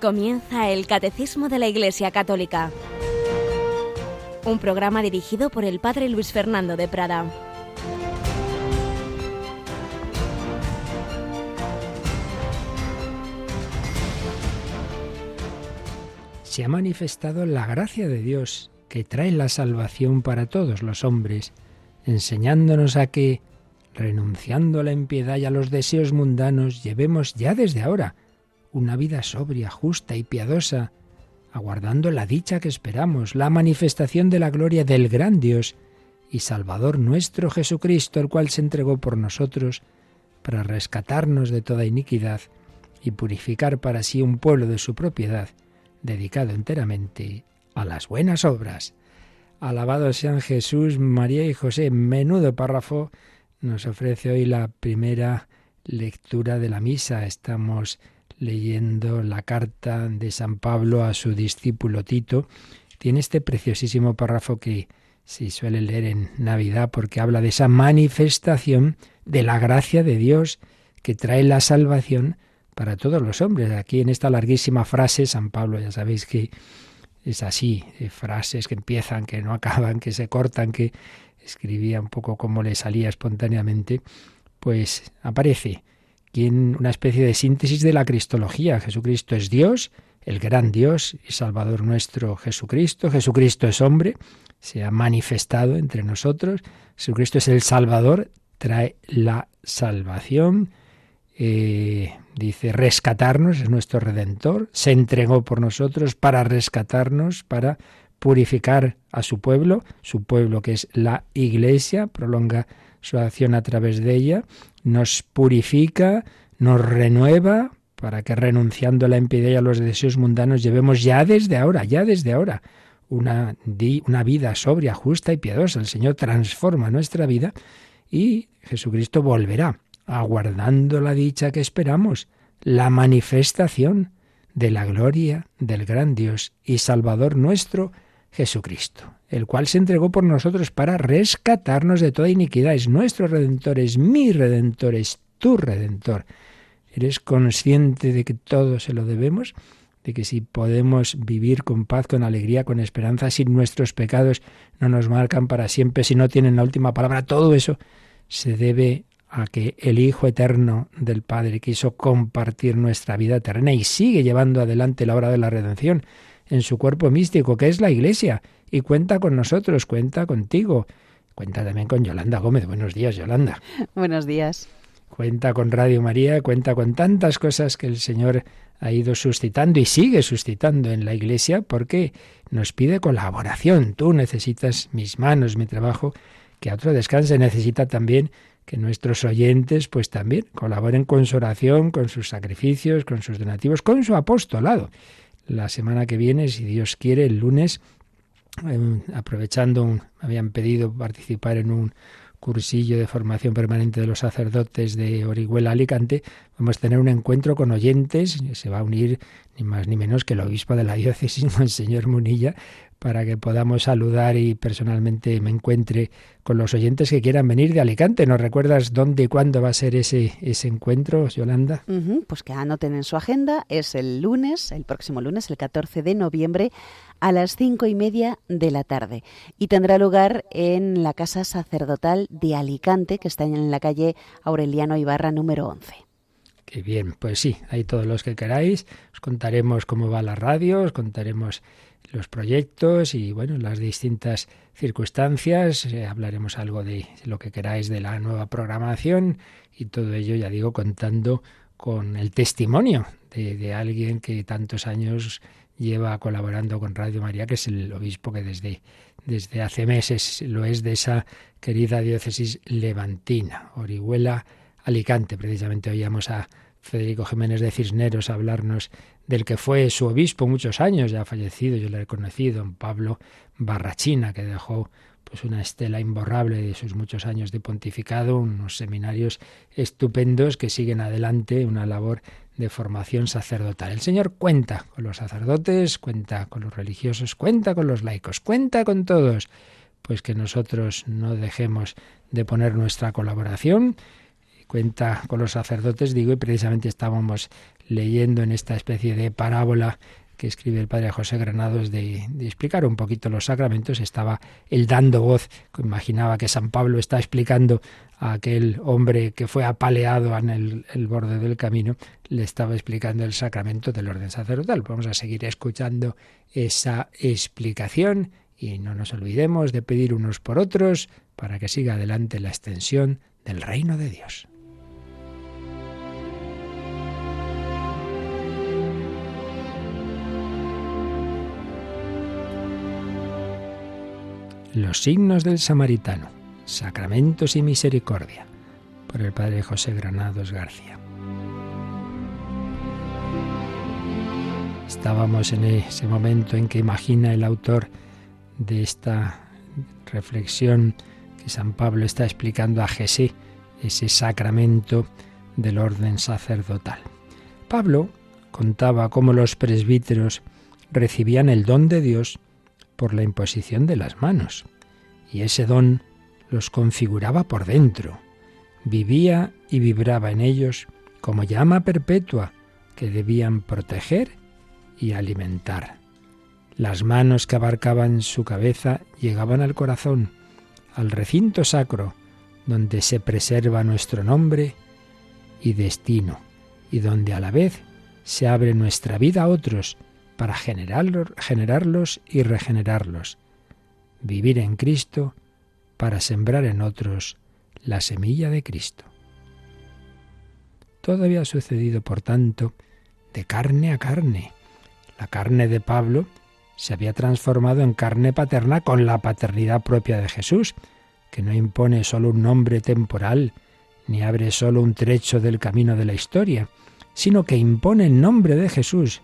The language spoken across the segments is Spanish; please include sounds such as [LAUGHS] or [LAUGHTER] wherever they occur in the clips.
Comienza el Catecismo de la Iglesia Católica, un programa dirigido por el Padre Luis Fernando de Prada. Se ha manifestado la gracia de Dios que trae la salvación para todos los hombres, enseñándonos a que, renunciando a la impiedad y a los deseos mundanos, llevemos ya desde ahora una vida sobria, justa y piadosa, aguardando la dicha que esperamos, la manifestación de la gloria del gran Dios y Salvador nuestro Jesucristo, el cual se entregó por nosotros para rescatarnos de toda iniquidad y purificar para sí un pueblo de su propiedad, dedicado enteramente a las buenas obras. Alabado sean Jesús, María y José. Menudo párrafo nos ofrece hoy la primera lectura de la misa. Estamos leyendo la carta de San Pablo a su discípulo Tito, tiene este preciosísimo párrafo que se suele leer en Navidad porque habla de esa manifestación de la gracia de Dios que trae la salvación para todos los hombres. Aquí en esta larguísima frase, San Pablo, ya sabéis que es así, frases que empiezan, que no acaban, que se cortan, que escribía un poco como le salía espontáneamente, pues aparece una especie de síntesis de la Cristología. Jesucristo es Dios, el gran Dios y Salvador nuestro Jesucristo. Jesucristo es hombre, se ha manifestado entre nosotros. Jesucristo es el Salvador, trae la salvación. Eh, dice rescatarnos, es nuestro redentor, se entregó por nosotros para rescatarnos, para purificar a su pueblo, su pueblo que es la iglesia, prolonga su acción a través de ella, nos purifica, nos renueva, para que renunciando a la impiedad y a los deseos mundanos llevemos ya desde ahora, ya desde ahora, una, una vida sobria, justa y piadosa. El Señor transforma nuestra vida y Jesucristo volverá, aguardando la dicha que esperamos, la manifestación de la gloria del gran Dios y Salvador nuestro, Jesucristo el cual se entregó por nosotros para rescatarnos de toda iniquidad. Es nuestro redentor, es mi redentor, es tu redentor. ¿Eres consciente de que todo se lo debemos? De que si podemos vivir con paz, con alegría, con esperanza, si nuestros pecados no nos marcan para siempre, si no tienen la última palabra, todo eso se debe a que el Hijo Eterno del Padre quiso compartir nuestra vida eterna y sigue llevando adelante la obra de la redención en su cuerpo místico, que es la Iglesia y cuenta con nosotros, cuenta contigo. Cuenta también con Yolanda Gómez. Buenos días, Yolanda. [LAUGHS] Buenos días. Cuenta con Radio María, cuenta con tantas cosas que el Señor ha ido suscitando y sigue suscitando en la Iglesia porque nos pide colaboración. Tú necesitas mis manos, mi trabajo, que a otro descanse. Necesita también que nuestros oyentes pues también colaboren con su oración, con sus sacrificios, con sus donativos, con su apostolado. La semana que viene, si Dios quiere, el lunes Em, aprovechando, me habían pedido participar en un cursillo de formación permanente de los sacerdotes de Orihuela Alicante, vamos a tener un encuentro con oyentes, se va a unir ni más ni menos que el obispo de la diócesis, [LAUGHS] el señor Munilla, para que podamos saludar y personalmente me encuentre con los oyentes que quieran venir de Alicante. ¿Nos recuerdas dónde y cuándo va a ser ese, ese encuentro, Yolanda? pues que anoten en su agenda, es el lunes, el próximo lunes, el 14 de noviembre, a las cinco y media de la tarde. Y tendrá lugar en la Casa Sacerdotal de Alicante, que está en la calle Aureliano Ibarra número 11. Qué bien, pues sí, ahí todos los que queráis, os contaremos cómo va la radio, os contaremos los proyectos y bueno, las distintas circunstancias. Eh, hablaremos algo de lo que queráis de la nueva programación y todo ello, ya digo, contando con el testimonio de, de, alguien que tantos años lleva colaborando con Radio María, que es el obispo que desde, desde hace meses lo es de esa querida diócesis levantina, Orihuela, Alicante. Precisamente oíamos a Federico Jiménez de Cisneros hablarnos del que fue su obispo muchos años, ya fallecido, yo le he conocido, don Pablo Barrachina, que dejó pues una estela imborrable de sus muchos años de pontificado, unos seminarios estupendos que siguen adelante, una labor de formación sacerdotal. El Señor cuenta con los sacerdotes, cuenta con los religiosos, cuenta con los laicos, cuenta con todos, pues que nosotros no dejemos de poner nuestra colaboración cuenta con los sacerdotes, digo, y precisamente estábamos leyendo en esta especie de parábola que escribe el padre José Granados de, explicar un poquito los sacramentos, estaba él dando voz, imaginaba que San Pablo está explicando a aquel hombre que fue apaleado en el, el, borde del camino, le estaba explicando el sacramento del orden sacerdotal. Vamos a seguir escuchando esa explicación y no nos olvidemos de pedir unos por otros para que siga adelante la extensión del reino de Dios. Los signos del samaritano, sacramentos y misericordia, por el padre José Granados García. Estábamos en ese momento en que imagina el autor de esta reflexión que San Pablo está explicando a Jesé, ese sacramento del orden sacerdotal. Pablo contaba cómo los presbíteros recibían el don de Dios por la imposición de las manos, y ese don los configuraba por dentro, vivía y vibraba en ellos como llama perpetua que debían proteger y alimentar. Las manos que abarcaban su cabeza llegaban al corazón, al recinto sacro, donde se preserva nuestro nombre y destino, y donde a la vez se abre nuestra vida a otros, para generarlos y regenerarlos. Vivir en Cristo para sembrar en otros la semilla de Cristo. Todo había sucedido, por tanto, de carne a carne. La carne de Pablo se había transformado en carne paterna con la paternidad propia de Jesús, que no impone solo un nombre temporal, ni abre solo un trecho del camino de la historia, sino que impone el nombre de Jesús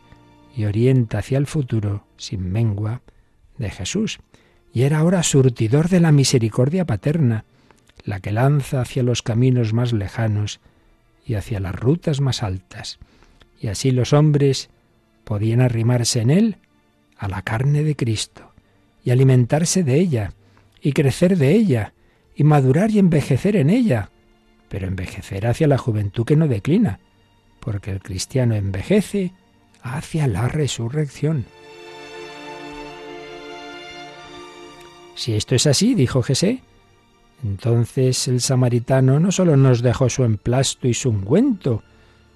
y orienta hacia el futuro sin mengua de Jesús. Y era ahora surtidor de la misericordia paterna, la que lanza hacia los caminos más lejanos y hacia las rutas más altas. Y así los hombres podían arrimarse en él a la carne de Cristo y alimentarse de ella y crecer de ella y madurar y envejecer en ella, pero envejecer hacia la juventud que no declina, porque el cristiano envejece hacia la resurrección. Si esto es así, dijo Jesé, entonces el samaritano no solo nos dejó su emplasto y su ungüento,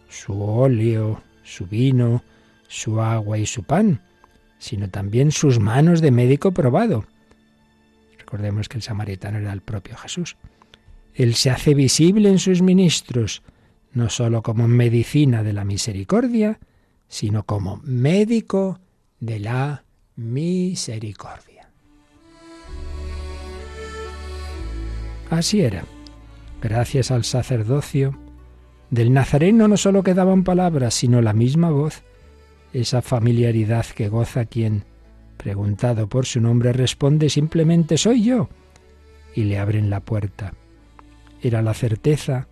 su óleo, su vino, su agua y su pan, sino también sus manos de médico probado. Recordemos que el samaritano era el propio Jesús. Él se hace visible en sus ministros, no sólo como medicina de la misericordia, sino como médico de la misericordia. Así era. Gracias al sacerdocio, del Nazareno no sólo quedaban palabras, sino la misma voz, esa familiaridad que goza quien, preguntado por su nombre, responde simplemente soy yo, y le abren la puerta. Era la certeza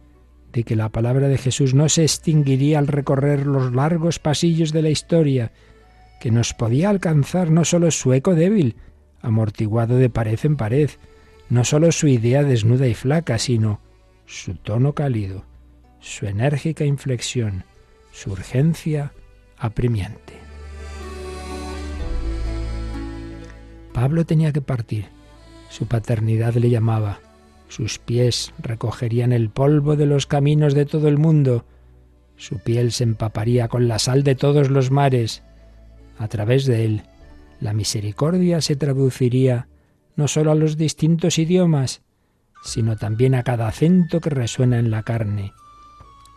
de que la palabra de Jesús no se extinguiría al recorrer los largos pasillos de la historia, que nos podía alcanzar no solo su eco débil, amortiguado de pared en pared, no solo su idea desnuda y flaca, sino su tono cálido, su enérgica inflexión, su urgencia apremiante. Pablo tenía que partir. Su paternidad le llamaba. Sus pies recogerían el polvo de los caminos de todo el mundo. Su piel se empaparía con la sal de todos los mares. A través de él, la misericordia se traduciría no sólo a los distintos idiomas, sino también a cada acento que resuena en la carne.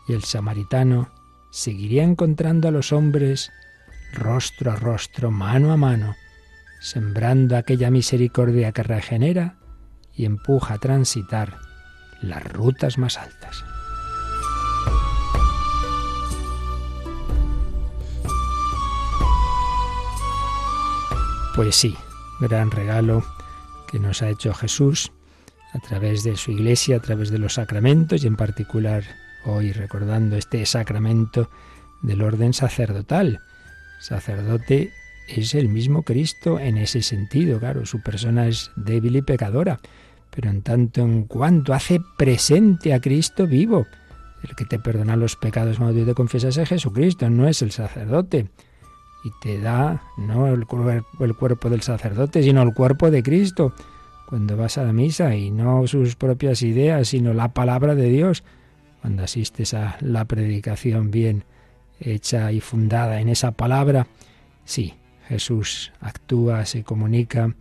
Y el samaritano seguiría encontrando a los hombres rostro a rostro, mano a mano, sembrando aquella misericordia que regenera y empuja a transitar las rutas más altas. Pues sí, gran regalo que nos ha hecho Jesús a través de su iglesia, a través de los sacramentos y en particular hoy recordando este sacramento del orden sacerdotal. Sacerdote es el mismo Cristo en ese sentido, claro, su persona es débil y pecadora, pero en tanto en cuanto hace presente a Cristo vivo, El que te perdona los pecados cuando te confiesas es Jesucristo, no es el sacerdote. Y te da no el, el cuerpo del sacerdote, sino el cuerpo de Cristo cuando vas a la misa y no sus propias ideas, sino la palabra de Dios. Cuando asistes a la predicación bien hecha y fundada en esa palabra, sí, Jesús actúa, se comunica,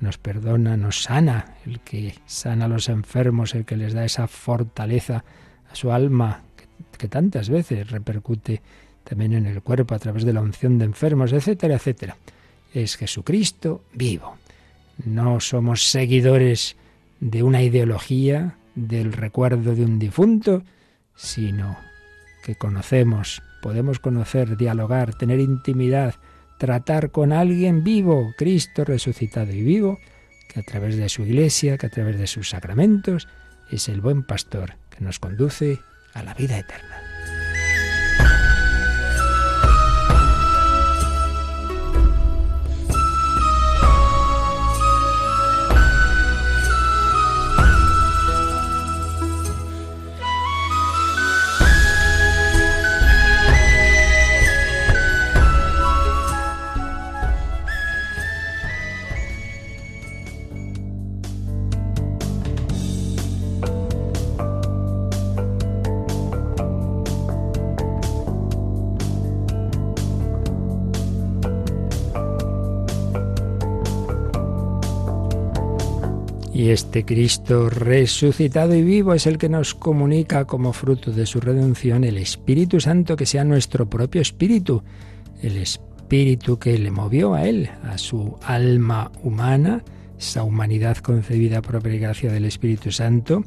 nos perdona, nos sana, el que sana a los enfermos, el que les da esa fortaleza a su alma, que, tantas veces repercute también en el cuerpo a través de la unción de enfermos, etcétera, etcétera. Es Jesucristo vivo. No somos seguidores de una ideología, del recuerdo de un difunto, sino que conocemos, podemos conocer, dialogar, tener intimidad, tratar con alguien vivo, Cristo resucitado y vivo, que a través de su iglesia, que a través de sus sacramentos, es el buen pastor que nos conduce a la vida eterna. Y este Cristo resucitado y vivo es el que nos comunica como fruto de su redención el Espíritu Santo que sea nuestro propio Espíritu, el Espíritu que le movió a él, a su alma humana, esa humanidad concebida por gracia del Espíritu Santo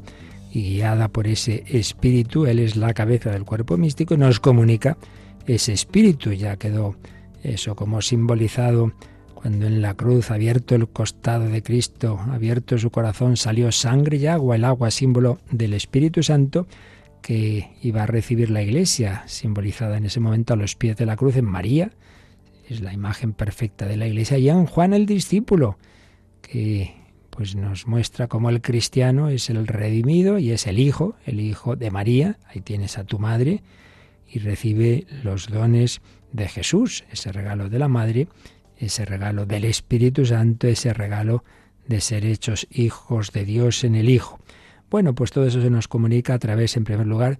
y guiada por ese Espíritu, Él es la cabeza del cuerpo místico y nos comunica ese Espíritu. Ya quedó eso como simbolizado cuando en la cruz, abierto el costado de Cristo, abierto su corazón, salió sangre y agua, el agua símbolo del Espíritu Santo que iba a recibir la iglesia, simbolizada en ese momento a los pies de la cruz en María, es la imagen perfecta de la iglesia, y en Juan el discípulo, que pues nos muestra cómo el cristiano es el redimido y es el hijo, el hijo de María, ahí tienes a tu madre, y recibe los dones de Jesús, ese regalo de la madre, ese regalo del Espíritu Santo, ese regalo de ser hechos hijos de Dios en el Hijo. Bueno, pues todo eso se nos comunica a través, en primer lugar,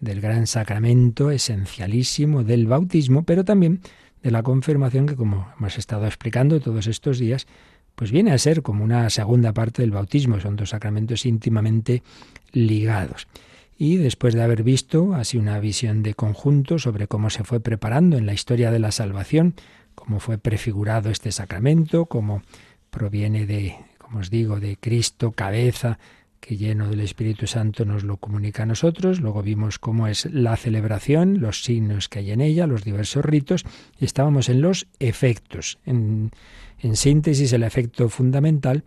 del gran sacramento esencialísimo del bautismo, pero también de la confirmación que, como hemos estado explicando todos estos días, pues viene a ser como una segunda parte del bautismo, son dos sacramentos íntimamente ligados. Y después de haber visto así una visión de conjunto sobre cómo se fue preparando en la historia de la salvación cómo fue prefigurado este sacramento, cómo proviene de, como os digo, de Cristo, cabeza, que lleno del Espíritu Santo nos lo comunica a nosotros. Luego vimos cómo es la celebración, los signos que hay en ella, los diversos ritos. Y estábamos en los efectos. En, en síntesis, el efecto fundamental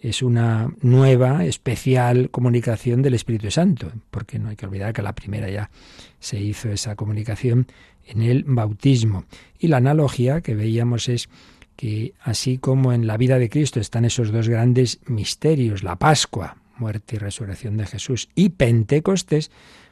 es una nueva, especial comunicación del Espíritu Santo, porque no hay que olvidar que la primera ya se hizo esa comunicación en el bautismo. Y la analogía que veíamos es que así como en la vida de Cristo están esos dos grandes misterios, la Pascua, muerte y resurrección de Jesús, y Pentecostés,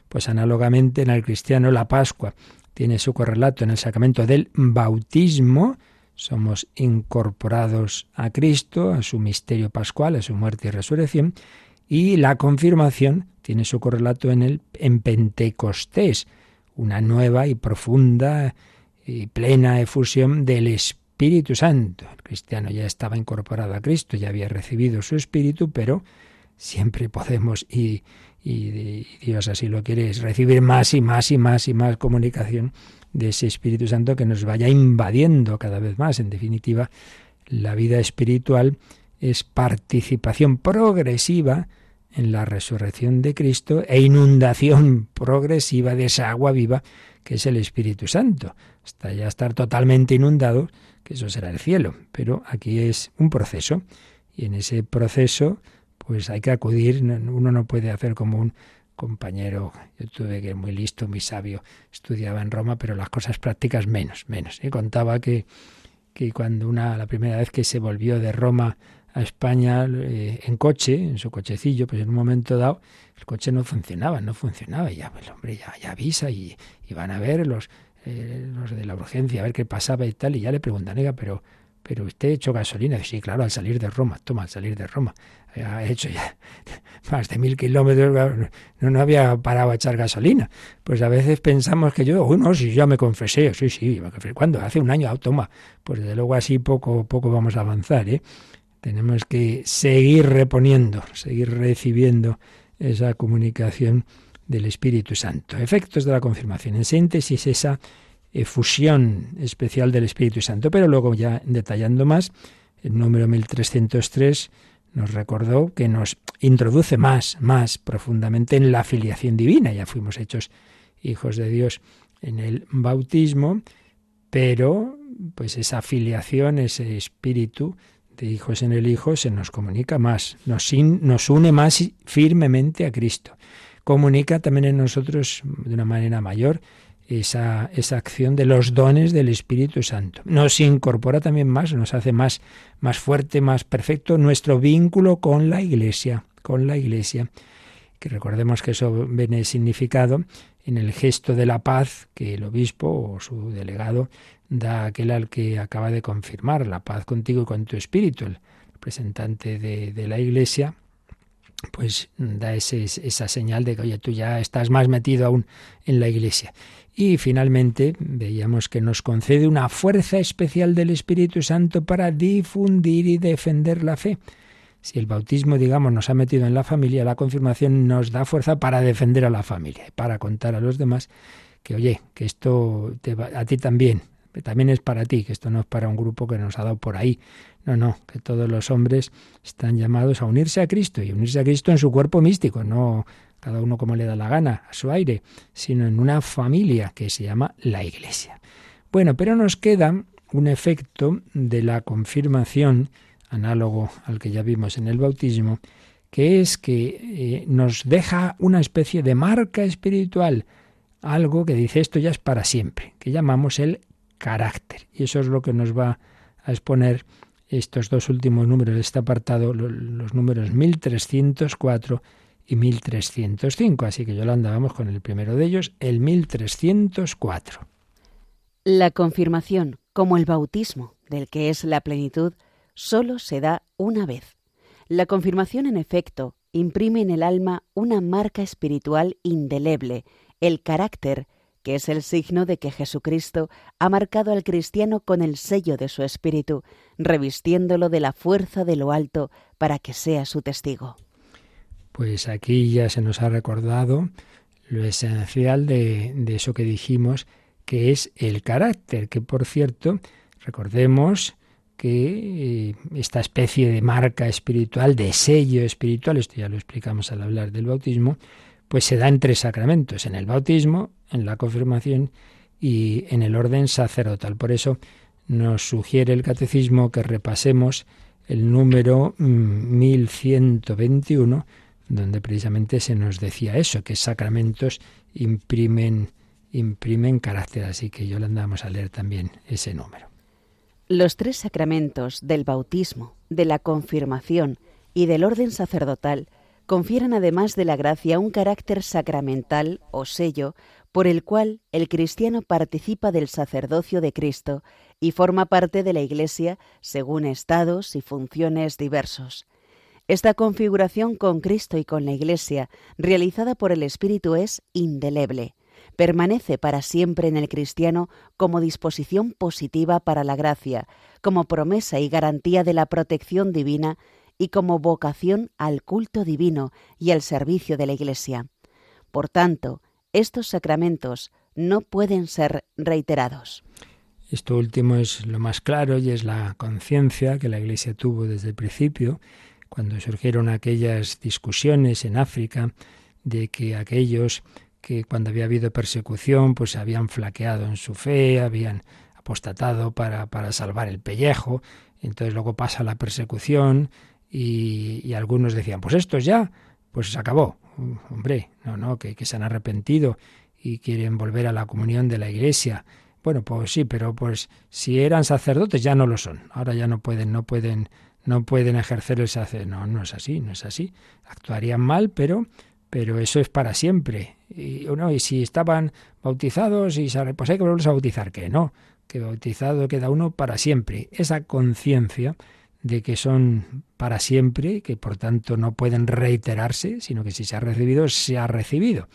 pues análogamente en el cristiano la Pascua tiene su correlato en el sacramento del bautismo, somos incorporados a Cristo, a su misterio pascual, a su muerte y resurrección, y la confirmación tiene su correlato en el en Pentecostés, una nueva y profunda y plena efusión del Espíritu Santo. El cristiano ya estaba incorporado a Cristo, ya había recibido su Espíritu, pero siempre podemos, y, y, Dios así lo quiere, es recibir más y más y más y más comunicación de ese Espíritu Santo que nos vaya invadiendo cada vez más. En definitiva, la vida espiritual es participación progresiva en la resurrección de Cristo e inundación progresiva de esa agua viva que es el Espíritu Santo, hasta ya estar totalmente inundado, que eso será el cielo. Pero aquí es un proceso. Y en ese proceso pues hay que acudir, uno no puede hacer como un compañero, yo tuve que muy listo, muy sabio, estudiaba en Roma, pero las cosas prácticas menos, menos. Y contaba que, que cuando una, la primera vez que se volvió de Roma a España eh, en coche, en su cochecillo, pues en un momento dado el coche no funcionaba, no funcionaba. Y ya, pues, hombre ya, ya avisa y, y, van a ver los, eh, los de la urgencia, a ver qué pasaba y tal. Y ya le preguntan, oiga, pero, pero usted echó gasolina. Sí, claro, al salir de Roma, toma, al salir de Roma. Ha hecho ya [LAUGHS] más de mil kilómetros, no, no había parado a echar gasolina. Pues a veces pensamos que yo, uno, si ya me confesé, sí, sí, ¿cuándo? Hace un año, ah, toma. Pues desde luego así poco, poco vamos a avanzar, ¿eh? Tenemos que seguir reponiendo, seguir recibiendo esa comunicación del Espíritu Santo. Efectos de la confirmación. En síntesis, esa efusión especial del Espíritu Santo. Pero luego, ya detallando más, el número 1303 nos recordó que nos introduce más, más profundamente en la filiación divina. Ya fuimos hechos hijos de Dios en el bautismo, pero pues esa filiación, ese espíritu de hijos en el Hijo se nos comunica más, nos, nos une más firmemente a Cristo. Comunica también en nosotros de una manera mayor esa, esa acción de los dones del Espíritu Santo. Nos incorpora también más, nos hace más, más fuerte, más perfecto nuestro vínculo con la Iglesia, con la Iglesia. Que recordemos que eso viene significado en el gesto de la paz que el obispo o su delegado da aquel al que acaba de confirmar la paz contigo y con tu espíritu, el representante de, la Iglesia, pues da esa señal de que, oye, tú ya estás más metido aún en la Iglesia. Y finalmente veíamos que nos concede una fuerza especial del Espíritu Santo para difundir y defender la fe. Si el bautismo, digamos, nos ha metido en la familia, la confirmación nos da fuerza para defender a la familia para contar a los demás que, oye, que esto te va, a ti también, también es para ti, que esto no es para un grupo que nos ha dado por ahí. No, no, que todos los hombres están llamados a unirse a Cristo y unirse a Cristo en su cuerpo místico, no cada uno como le da la gana, a su aire, sino en una familia que se llama la Iglesia. Bueno, pero nos queda un efecto de la confirmación, análogo al que ya vimos en el bautismo, que es que eh, nos deja una especie de marca espiritual, algo que dice esto ya es para siempre, que llamamos el carácter. Y eso es lo que nos va a exponer estos dos últimos números de este apartado, los números 1304 y 1305. Así que Yolanda, vamos con el primero de ellos, el 1304. La confirmación, como el bautismo, del que es la plenitud, solo se da una vez. La confirmación, en efecto, imprime en el alma una marca espiritual indeleble, el carácter que es el signo de que Jesucristo ha marcado al cristiano con el sello de su espíritu, revistiéndolo de la fuerza de lo alto para que sea su testigo. Pues aquí ya se nos ha recordado lo esencial de, eso que dijimos, que es el carácter, que por cierto, recordemos que eh, esta especie de marca espiritual, de sello espiritual, esto ya lo explicamos al hablar del bautismo, pues se da en tres sacramentos, en el bautismo, en la confirmación y en el orden sacerdotal. Por eso nos sugiere el catecismo que repasemos el número 1121, mm, donde precisamente se nos decía eso, que sacramentos imprimen, imprimen carácter. Así que yo le andamos a leer también ese número. Los tres sacramentos del bautismo, de la confirmación y del orden sacerdotal confieren además de la gracia un carácter sacramental o sello por el cual el cristiano participa del sacerdocio de Cristo y forma parte de la Iglesia según estados y funciones diversos. Esta configuración con Cristo y con la Iglesia, realizada por el Espíritu, es indeleble. Permanece para siempre en el cristiano como disposición positiva para la gracia, como promesa y garantía de la protección divina y como vocación al culto divino y al servicio de la Iglesia. Por tanto, estos sacramentos no pueden ser reiterados. Esto último es lo más claro y es la conciencia que la Iglesia tuvo desde el principio, cuando surgieron aquellas discusiones en África de que aquellos que cuando había habido persecución pues habían flaqueado en su fe, habían apostatado para, para salvar el pellejo, entonces luego pasa la persecución, y, algunos decían, pues esto ya, pues se acabó. Hombre, no, no, que, se han arrepentido y quieren volver a la comunión de la iglesia. Bueno, pues sí, pero pues si eran sacerdotes ya no lo son. Ahora ya no pueden, no pueden, no pueden ejercer el sacerdocio. No, no es así, no es así. Actuarían mal, pero, pero eso es para siempre. Y, no, y si estaban bautizados y pues hay que volverlos a bautizar, que no, que bautizado queda uno para siempre. Esa conciencia de que son para siempre, que por tanto no pueden reiterarse, sino que si se ha recibido, se ha recibido.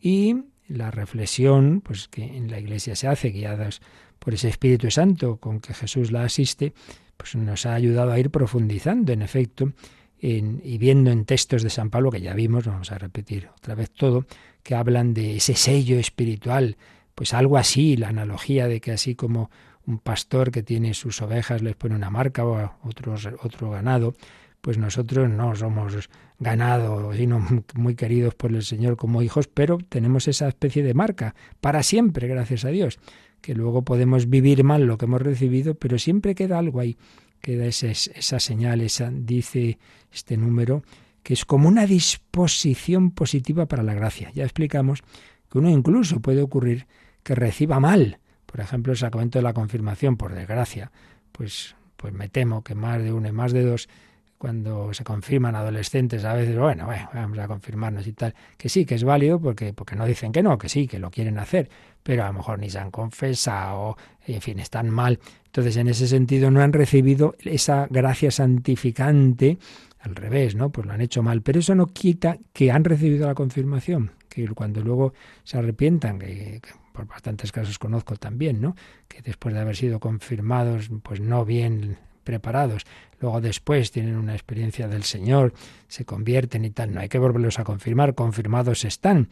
Y la reflexión, pues que en la Iglesia se hace, guiadas por ese Espíritu Santo con que Jesús la asiste, pues nos ha ayudado a ir profundizando, en efecto, y viendo en textos de San Pablo, que ya vimos, vamos a repetir otra vez todo, que hablan de ese sello espiritual, pues algo así, la analogía de que así como un pastor que tiene sus ovejas les pone una marca o otros, otro ganado, pues nosotros no somos ganado, sino muy queridos por el Señor como hijos, pero tenemos esa especie de marca para siempre, gracias a Dios, que luego podemos vivir mal lo que hemos recibido, pero siempre queda algo ahí, queda esa, esa señal, esa, dice este número, que es como una disposición positiva para la gracia. Ya explicamos que uno incluso puede ocurrir que reciba mal por ejemplo, el sacramento de la confirmación, por desgracia, pues, pues me temo que más de uno y más de dos, cuando se confirman adolescentes, a veces, bueno, bueno, vamos a confirmarnos y tal, que sí, que es válido, porque, porque no dicen que no, que sí, que lo quieren hacer, pero a lo mejor ni se han confesado, en fin, están mal. Entonces, en ese sentido, no han recibido esa gracia santificante, al revés, ¿no? Pues lo han hecho mal, pero eso no quita que han recibido la confirmación, que cuando luego se arrepientan, que, por bastantes casos conozco también, ¿no? Que después de haber sido confirmados, pues no bien preparados, luego después tienen una experiencia del Señor, se convierten y tal, no hay que volverlos a confirmar, confirmados están.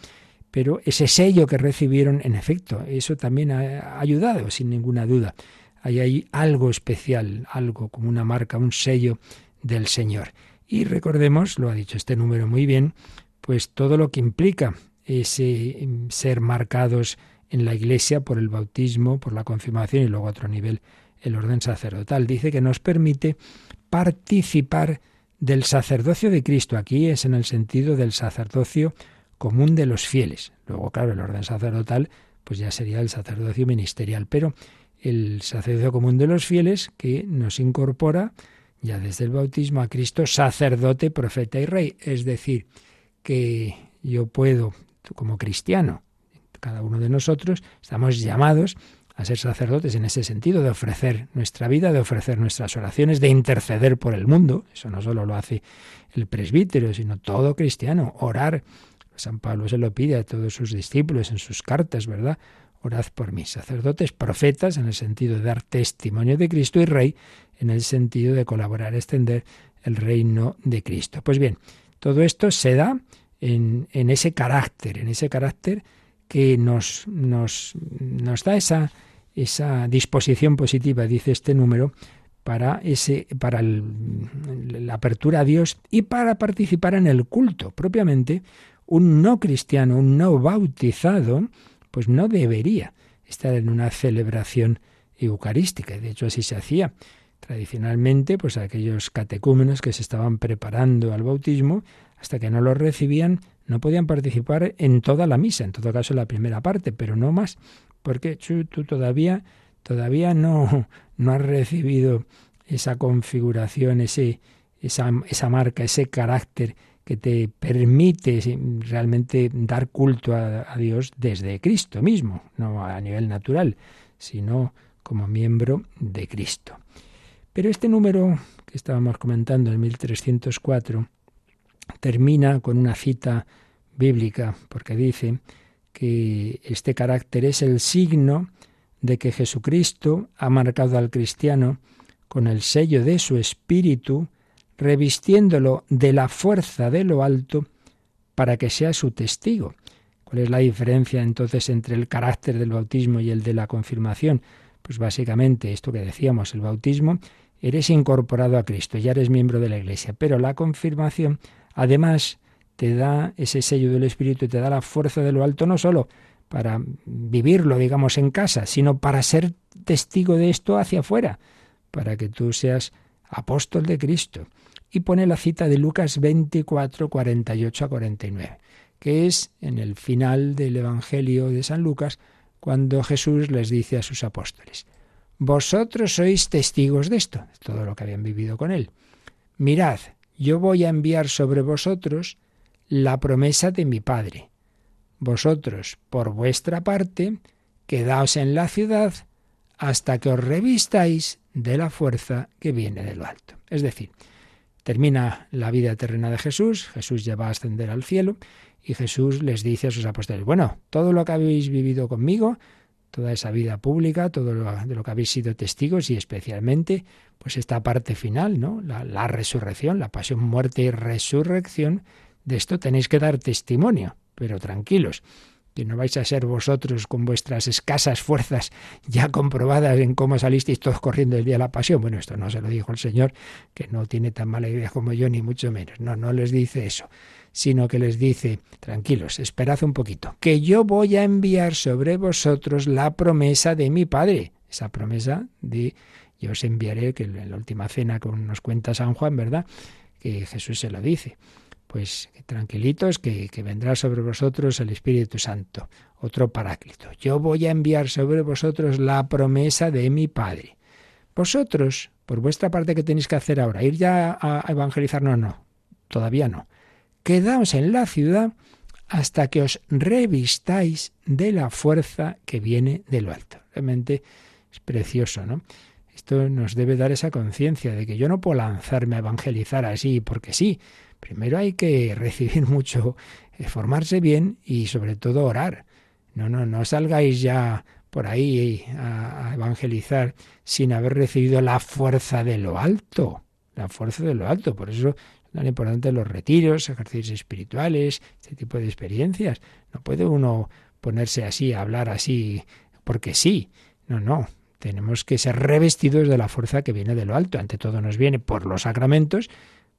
Pero ese sello que recibieron, en efecto, eso también ha ayudado, sin ninguna duda. Hay ahí algo especial, algo como una marca, un sello del Señor. Y recordemos, lo ha dicho este número muy bien, pues todo lo que implica ese ser marcados en la Iglesia por el bautismo, por la confirmación y luego a otro nivel el orden sacerdotal. Dice que nos permite participar del sacerdocio de Cristo. Aquí es en el sentido del sacerdocio común de los fieles. Luego, claro, el orden sacerdotal pues ya sería el sacerdocio ministerial, pero el sacerdocio común de los fieles que nos incorpora ya desde el bautismo a Cristo sacerdote, profeta y rey. Es decir, que yo puedo, como cristiano, cada uno de nosotros estamos llamados a ser sacerdotes en ese sentido, de ofrecer nuestra vida, de ofrecer nuestras oraciones, de interceder por el mundo. Eso no solo lo hace el presbítero, sino todo cristiano. Orar. San Pablo se lo pide a todos sus discípulos en sus cartas, ¿verdad? Orad por mí. Sacerdotes, profetas, en el sentido de dar testimonio de Cristo y rey, en el sentido de colaborar extender el reino de Cristo. Pues bien, todo esto se da en, en ese carácter, en ese carácter que nos, nos, nos da esa, esa disposición positiva, dice este número, para, ese, para la apertura a Dios y para participar en el culto. Propiamente, un no cristiano, un no bautizado, pues no debería estar en una celebración eucarística. De hecho, así se hacía. Tradicionalmente, pues aquellos catecúmenos que se estaban preparando al bautismo, hasta que no lo recibían, no podían participar en toda la misa, en todo caso en la primera parte, pero no más, porque tú todavía, todavía no, no has recibido esa configuración, ese, esa, esa marca, ese carácter que te permite realmente dar culto a, a, Dios desde Cristo mismo, no a nivel natural, sino como miembro de Cristo. Pero este número que estábamos comentando, en 1304, termina con una cita bíblica, porque dice que este carácter es el signo de que Jesucristo ha marcado al cristiano con el sello de su espíritu, revistiéndolo de la fuerza de lo alto para que sea su testigo. ¿Cuál es la diferencia entonces entre el carácter del bautismo y el de la confirmación? Pues básicamente esto que decíamos, el bautismo, eres incorporado a Cristo, ya eres miembro de la Iglesia, pero la confirmación, además, te da ese sello del Espíritu te da la fuerza de lo alto, no solo para vivirlo, digamos, en casa, sino para ser testigo de esto hacia afuera, para que tú seas apóstol de Cristo. Y pone la cita de Lucas 24, 48 a 49, que es en el final del Evangelio de San Lucas, cuando Jesús les dice a sus apóstoles, vosotros sois testigos de esto, todo lo que habían vivido con él. Mirad, yo voy a enviar sobre vosotros la promesa de mi Padre. Vosotros, por vuestra parte, quedaos en la ciudad hasta que os revistáis de la fuerza que viene de lo alto. Es decir, termina la vida terrena de Jesús, Jesús ya va a ascender al cielo y Jesús les dice a sus apóstoles, bueno, todo lo que habéis vivido conmigo, toda esa vida pública, todo lo, de lo que habéis sido testigos y especialmente pues esta parte final, ¿no? La, la resurrección, la pasión, muerte y resurrección, de esto tenéis que dar testimonio, pero tranquilos, que no vais a ser vosotros con vuestras escasas fuerzas ya comprobadas en cómo salisteis todos corriendo el día de la pasión. Bueno, esto no se lo dijo el Señor, que no tiene tan mala idea como yo, ni mucho menos. No, no les dice eso, sino que les dice, tranquilos, esperad un poquito, que yo voy a enviar sobre vosotros la promesa de mi Padre. Esa promesa de yo os enviaré, que en la última cena que nos cuenta San Juan, ¿verdad? Que Jesús se lo dice pues tranquilitos que, que, vendrá sobre vosotros el Espíritu Santo, otro paráclito. Yo voy a enviar sobre vosotros la promesa de mi Padre. Vosotros, por vuestra parte, ¿qué tenéis que hacer ahora? ¿Ir ya a evangelizar? No, no, todavía no. Quedaos en la ciudad hasta que os revistáis de la fuerza que viene de lo alto. Realmente es precioso, ¿no? Esto nos debe dar esa conciencia de que yo no puedo lanzarme a evangelizar así porque sí, Primero hay que recibir [LAUGHS] mucho, eh, formarse bien y sobre todo orar. No, no, no salgáis ya por ahí a, evangelizar sin haber recibido la fuerza de lo alto. La fuerza de lo alto. Por eso tan importantes los retiros, ejercicios espirituales, este tipo de experiencias. No puede uno ponerse así, hablar así, porque sí. No, no. Tenemos que ser revestidos de la fuerza que viene de lo alto. Ante todo nos viene por los sacramentos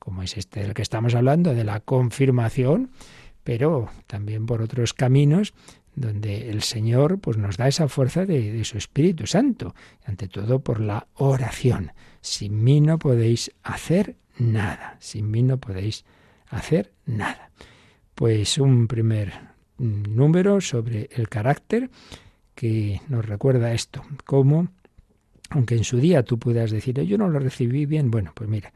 como es este del que estamos hablando, de la confirmación, pero también por otros caminos donde el Señor pues, nos da esa fuerza de, de su Espíritu Santo, ante todo por la oración. Sin mí no podéis hacer nada, sin mí no podéis hacer nada. Pues un primer número sobre el carácter que nos recuerda esto, como, aunque en su día tú puedas decir, yo no lo recibí bien, bueno, pues mira,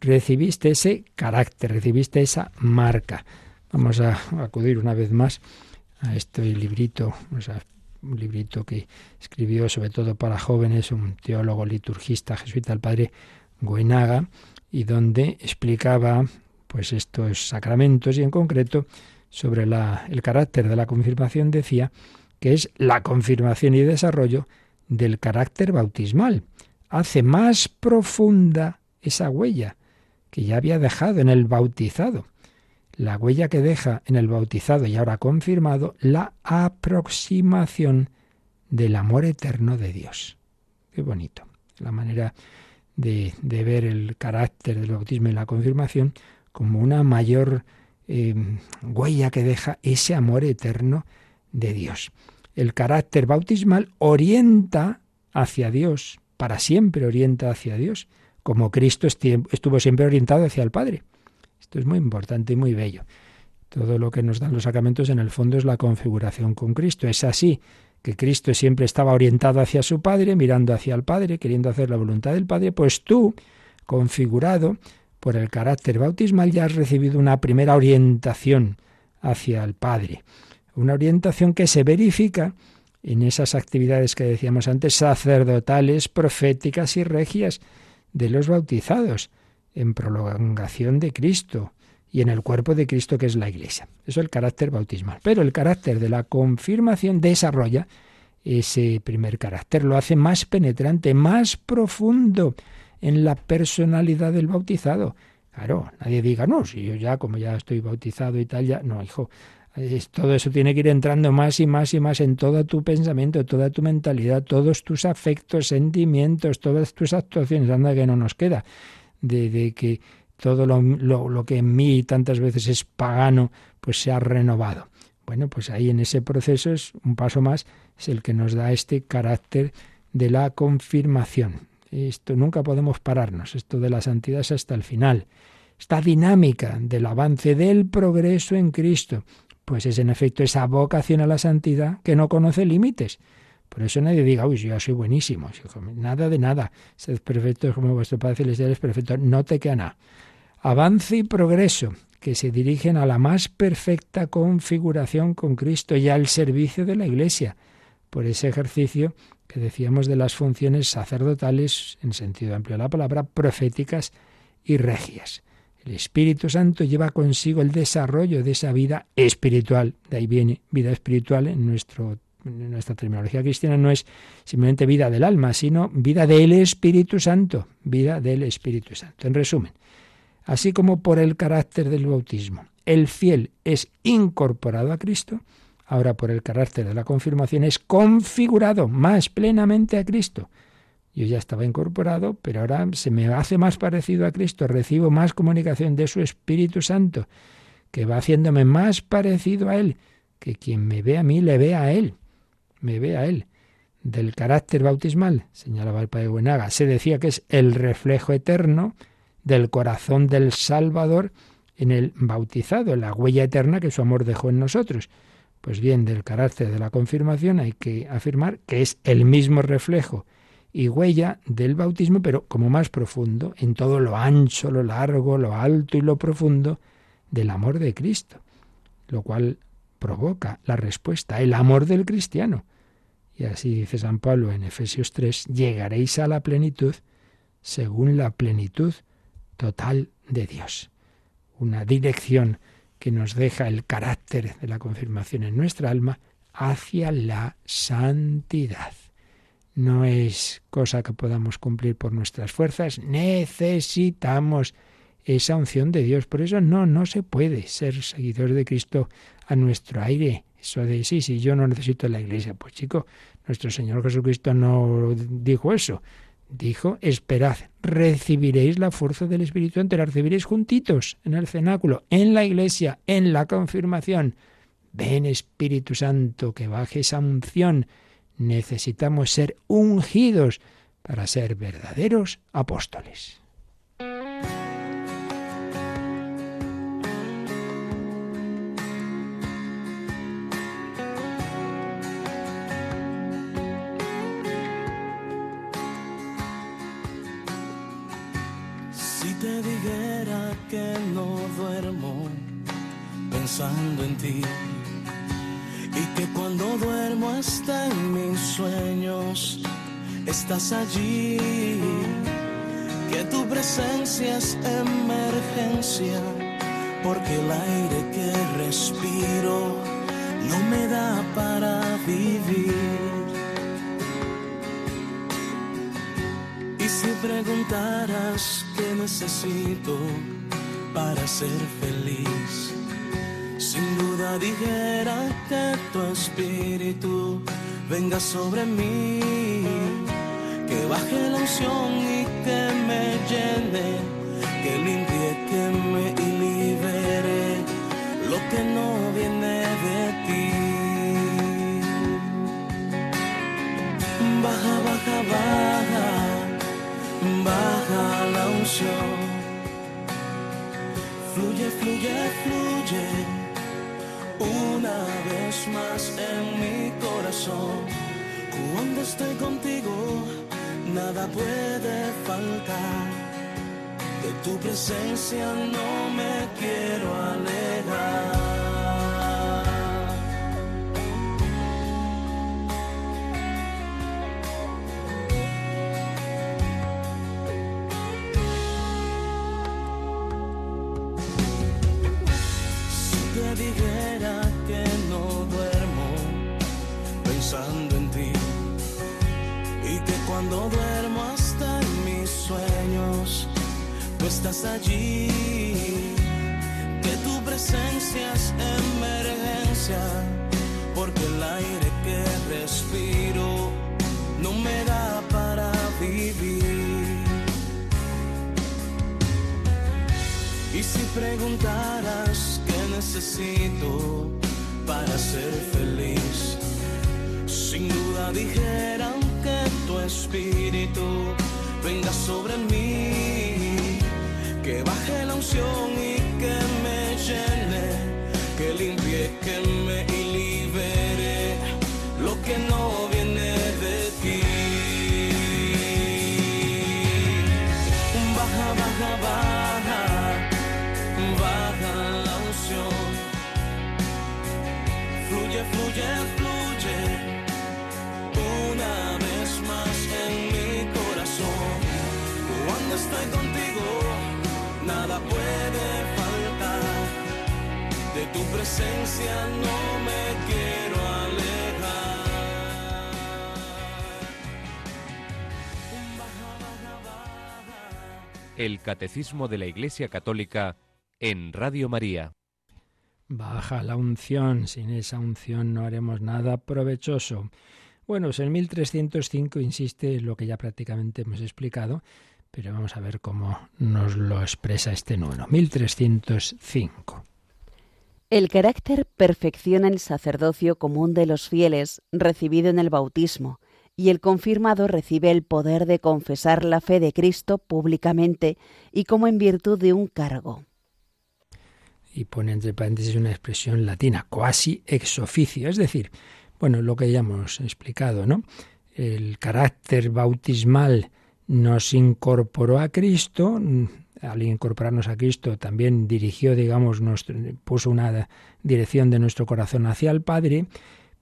recibiste ese carácter, recibiste esa marca. Vamos a acudir una vez más a este librito, un librito que escribió sobre todo para jóvenes un teólogo liturgista jesuita, el padre Guenaga, y donde explicaba pues estos sacramentos y en concreto sobre el carácter de la confirmación decía que es la confirmación y desarrollo del carácter bautismal. Hace más profunda esa huella que ya había dejado en el bautizado. La huella que deja en el bautizado y ahora confirmado, la aproximación del amor eterno de Dios. Qué bonito. La manera de, ver el carácter del bautismo y la confirmación como una mayor eh, huella que deja ese amor eterno de Dios. El carácter bautismal orienta hacia Dios, para siempre orienta hacia Dios como Cristo estuvo siempre orientado hacia el Padre. Esto es muy importante y muy bello. Todo lo que nos dan los sacramentos en el fondo es la configuración con Cristo. Es así que Cristo siempre estaba orientado hacia su Padre, mirando hacia el Padre, queriendo hacer la voluntad del Padre, pues tú, configurado por el carácter bautismal, ya has recibido una primera orientación hacia el Padre. Una orientación que se verifica en esas actividades que decíamos antes, sacerdotales, proféticas y regias, de los bautizados, en prolongación de Cristo y en el cuerpo de Cristo que es la Iglesia. Eso es el carácter bautismal. Pero el carácter de la confirmación desarrolla ese primer carácter, lo hace más penetrante, más profundo en la personalidad del bautizado. Claro, nadie diga, no, si yo ya, como ya estoy bautizado y tal, ya, no, hijo, todo eso tiene que ir entrando más y más y más en todo tu pensamiento, toda tu mentalidad, todos tus afectos, sentimientos, todas tus actuaciones. Anda que no nos queda de, que todo lo, lo, que en mí tantas veces es pagano, pues se ha renovado. Bueno, pues ahí en ese proceso es un paso más, es el que nos da este carácter de la confirmación. Esto nunca podemos pararnos, esto de la santidad es hasta el final. Esta dinámica del avance del progreso en Cristo, pues es en efecto esa vocación a la santidad que no conoce límites, Por eso nadie diga, uy, yo ya soy buenísimo. Nada de nada. Sed perfectos como vuestro Padre Celestial es perfecto. No te queda nada. Avance y progreso que se dirigen a la más perfecta configuración con Cristo y al servicio de la Iglesia, por ese ejercicio que decíamos de las funciones sacerdotales, en sentido amplio de la palabra, proféticas y regias. El Espíritu Santo lleva consigo el desarrollo de esa vida espiritual. De ahí viene vida espiritual en, nuestro, nuestra terminología cristiana. No es simplemente vida del alma, sino vida del Espíritu Santo. Vida del Espíritu Santo. En resumen, así como por el carácter del bautismo, el fiel es incorporado a Cristo, ahora por el carácter de la confirmación es configurado más plenamente a Cristo. Yo ya estaba incorporado, pero ahora se me hace más parecido a Cristo, recibo más comunicación de su Espíritu Santo, que va haciéndome más parecido a Él, que quien me ve a mí le ve a Él, me ve a Él. Del carácter bautismal, señalaba el Padre Buenaga, se decía que es el reflejo eterno del corazón del Salvador en el bautizado, en la huella eterna que su amor dejó en nosotros. Pues bien, del carácter de la confirmación hay que afirmar que es el mismo reflejo y huella del bautismo, pero como más profundo, en todo lo ancho, lo largo, lo alto y lo profundo del amor de Cristo, lo cual provoca la respuesta, el amor del cristiano. Y así dice San Pablo en Efesios 3, llegaréis a la plenitud según la plenitud total de Dios. Una dirección que nos deja el carácter de la confirmación en nuestra alma hacia la santidad. No es cosa que podamos cumplir por nuestras fuerzas, necesitamos esa unción de Dios. Por eso no, no se puede ser seguidor de Cristo a nuestro aire. Eso de sí, sí, yo no necesito la iglesia. Pues chico, nuestro Señor Jesucristo no dijo eso. Dijo, esperad, recibiréis la fuerza del Espíritu Santo, la recibiréis juntitos en el cenáculo, en la iglesia, en la confirmación. Ven Espíritu Santo, que baje esa unción. Necesitamos ser ungidos para ser verdaderos apóstoles. Pensando en ti. Y que cuando duermo hasta en mis sueños, estás allí. Que tu presencia es emergencia, porque el aire que respiro no me da para vivir. Y si preguntaras qué necesito para ser feliz, sin duda dijera que tu espíritu venga sobre mí, que baje la unción y que me llene, que limpie, que me libere lo que no viene de ti. Baja, baja, baja, baja la unción. Fluye, fluye, fluye una vez más en mi corazón. Cuando estoy contigo, nada puede faltar. De tu presencia no me quiero alejar. Allí. Que tu presencia es emergencia, porque el aire que respiro no me da para vivir. Y si preguntaras qué necesito para ser feliz, sin duda dijeran que tu espíritu venga sobre mí, que baje la unción y que me llene, que limpie, que me libere lo que no no me quiero alejar. El Catecismo de la Iglesia Católica en Radio María. Baja la unción, sin esa unción no haremos nada provechoso. Bueno, pues en 1305 insiste lo que ya prácticamente hemos explicado, pero vamos a ver cómo nos lo expresa este número. 1305. El carácter perfecciona el sacerdocio común de los fieles recibido en el bautismo, y el confirmado recibe el poder de confesar la fe de Cristo públicamente y como en virtud de un cargo. y pone entre paréntesis una expresión latina, quasi ex officio, es decir, bueno, lo que ya hemos explicado, ¿no? El carácter bautismal nos incorporó a Cristo, al incorporarnos a Cristo también dirigió, digamos, puso una dirección de nuestro corazón hacia el Padre,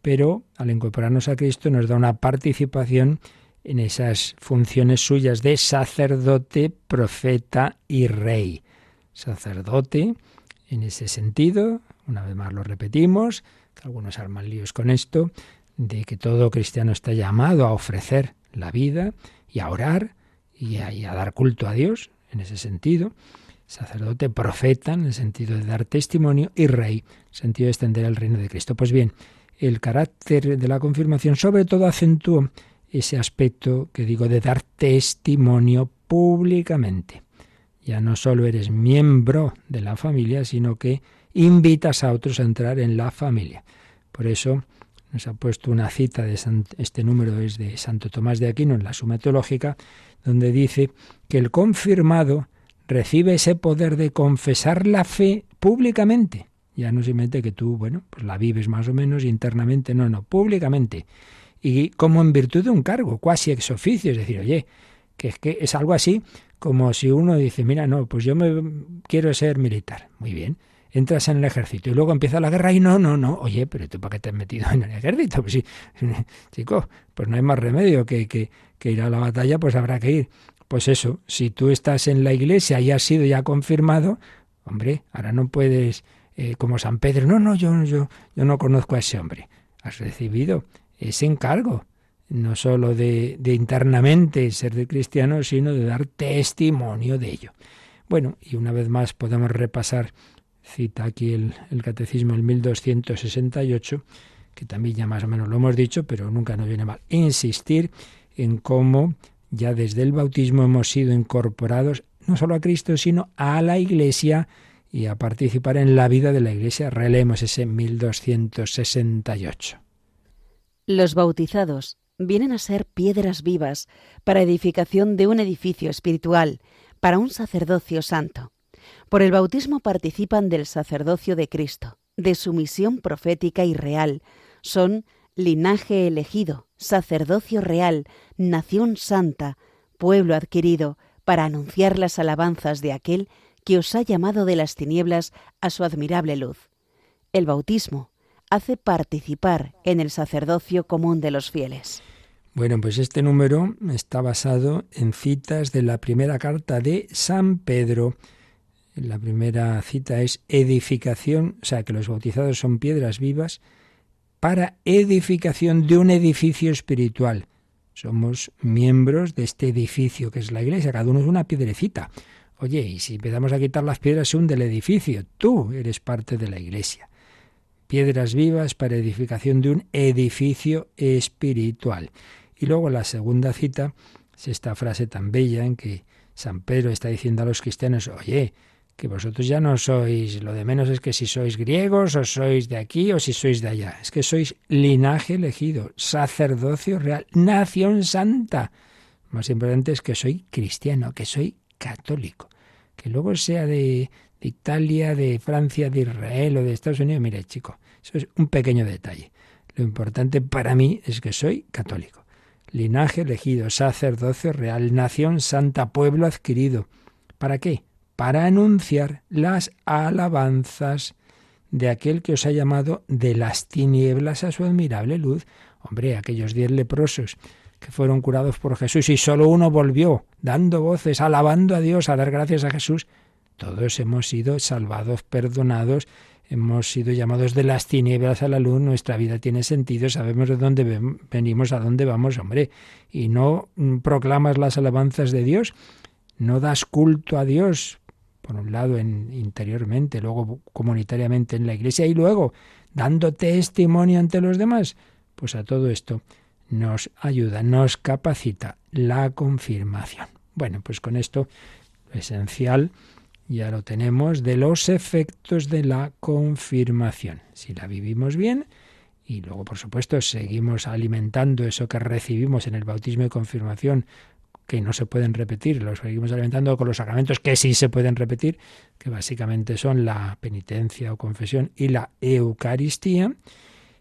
pero al incorporarnos a Cristo nos da una participación en esas funciones suyas de sacerdote, profeta y rey. Sacerdote, en ese sentido, una vez más lo repetimos, algunos arman líos con esto, de que todo cristiano está llamado a ofrecer la vida y a orar y a dar culto a Dios, en ese sentido. Sacerdote, profeta, en el sentido de dar testimonio, y rey, en el sentido de extender el reino de Cristo. Pues bien, el carácter de la confirmación sobre todo acentuó ese aspecto que digo de dar testimonio públicamente. Ya no solo eres miembro de la familia, sino que invitas a otros a entrar en la familia. Por eso nos ha puesto una cita de San- este número es de Santo Tomás de Aquino en la Suma Teológica, donde dice que el confirmado recibe ese poder de confesar la fe públicamente. Ya no simplemente que tú, bueno, pues la vives más o menos internamente, no, no, públicamente. Y como en virtud de un cargo, cuasi ex oficio, es decir, oye, que es que es algo así como si uno dice, mira, no, pues yo me quiero ser militar. Muy bien, entras en el ejército y luego empieza la guerra y no, no, no, oye, pero tú para qué te has metido en el ejército? Pues sí, [LAUGHS] chico, pues no hay más remedio que, que, que ir a la batalla, pues habrá que ir. Pues eso, si tú estás en la iglesia y has sido ya confirmado, hombre, ahora no puedes, eh, como San Pedro, no, no, yo, yo, yo no conozco a ese hombre. Has recibido ese encargo, no solo de, de internamente ser de cristiano, sino de dar testimonio de ello. Bueno, y una vez más podemos repasar, cita aquí el, Catecismo, el 1268, que también ya más o menos lo hemos dicho, pero nunca nos viene mal, insistir en cómo ya desde el bautismo hemos sido incorporados no solo a Cristo, sino a la Iglesia y a participar en la vida de la Iglesia. Releemos ese 1268. Los bautizados vienen a ser piedras vivas para edificación de un edificio espiritual, para un sacerdocio santo. Por el bautismo participan del sacerdocio de Cristo, de su misión profética y real. Son linaje elegido, sacerdocio real, nación santa, pueblo adquirido, para anunciar las alabanzas de aquel que os ha llamado de las tinieblas a su admirable luz. El bautismo hace participar en el sacerdocio común de los fieles. Bueno, pues este número está basado en citas de la primera carta de San Pedro. La primera cita es edificación, o sea, que los bautizados son piedras vivas para edificación de un edificio espiritual. Somos miembros de este edificio que es la iglesia, cada uno es una piedrecita. Oye, y si empezamos a quitar las piedras, se hunde el edificio. Tú eres parte de la iglesia. Piedras vivas para edificación de un edificio espiritual. Y luego la segunda cita es esta frase tan bella en que San Pedro está diciendo a los cristianos, oye, que vosotros ya no sois, lo de menos es que si sois griegos o sois de aquí o si sois de allá, es que sois linaje elegido, sacerdocio real, nación santa. Más importante es que soy cristiano, que soy católico. Que luego sea de, de Italia, de Francia, de Israel o de Estados Unidos, mire chico, eso es un pequeño detalle. Lo importante para mí es que soy católico. Linaje elegido, sacerdocio real, nación santa, pueblo adquirido. ¿Para qué? Para anunciar las alabanzas de aquel que os ha llamado de las tinieblas a su admirable luz. Hombre, aquellos diez leprosos que fueron curados por Jesús y solo uno volvió, dando voces, alabando a Dios, a dar gracias a Jesús. Todos hemos sido salvados, perdonados, hemos sido llamados de las tinieblas a la luz, nuestra vida tiene sentido, sabemos de dónde venimos, a dónde vamos, hombre, y no mm, proclamas las alabanzas de Dios, no das culto a Dios, por un lado en, interiormente, luego comunitariamente en la iglesia y luego dando testimonio ante los demás, pues a todo esto nos ayuda, nos capacita la confirmación. Bueno, pues con esto lo esencial ya lo tenemos de los efectos de la confirmación. Si la vivimos bien y luego, por supuesto, seguimos alimentando eso que recibimos en el bautismo y confirmación, que no se pueden repetir, lo seguimos alimentando con los sacramentos que sí se pueden repetir, que básicamente son la penitencia o confesión y la Eucaristía.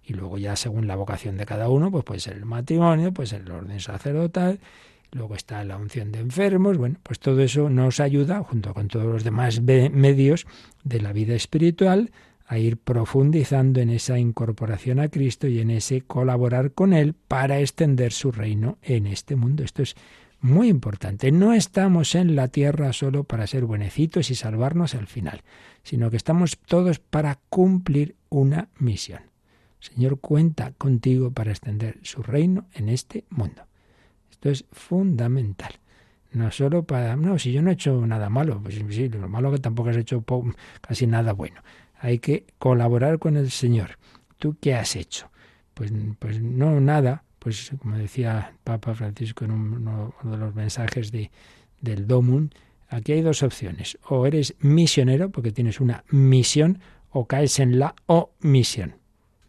Y luego ya según la vocación de cada uno, pues puede ser el matrimonio, puede ser el orden sacerdotal, luego está la unción de enfermos, bueno, pues todo eso nos ayuda, junto con todos los demás medios de la vida espiritual, a ir profundizando en esa incorporación a Cristo y en ese colaborar con Él para extender su reino en este mundo. Esto es muy importante. No estamos en la tierra solo para ser buenecitos y salvarnos al final, sino que estamos todos para cumplir una misión. Señor cuenta contigo para extender su reino en este mundo. Esto es fundamental. No solo para... No, si yo no he hecho nada malo, pues sí, lo malo que tampoco has hecho casi nada bueno. Hay que colaborar con el Señor. ¿Tú qué has hecho? Pues, pues no, nada. Pues como decía Papa Francisco en uno de los mensajes de, del Domum, aquí hay dos opciones. O eres misionero, porque tienes una misión, o caes en la omisión.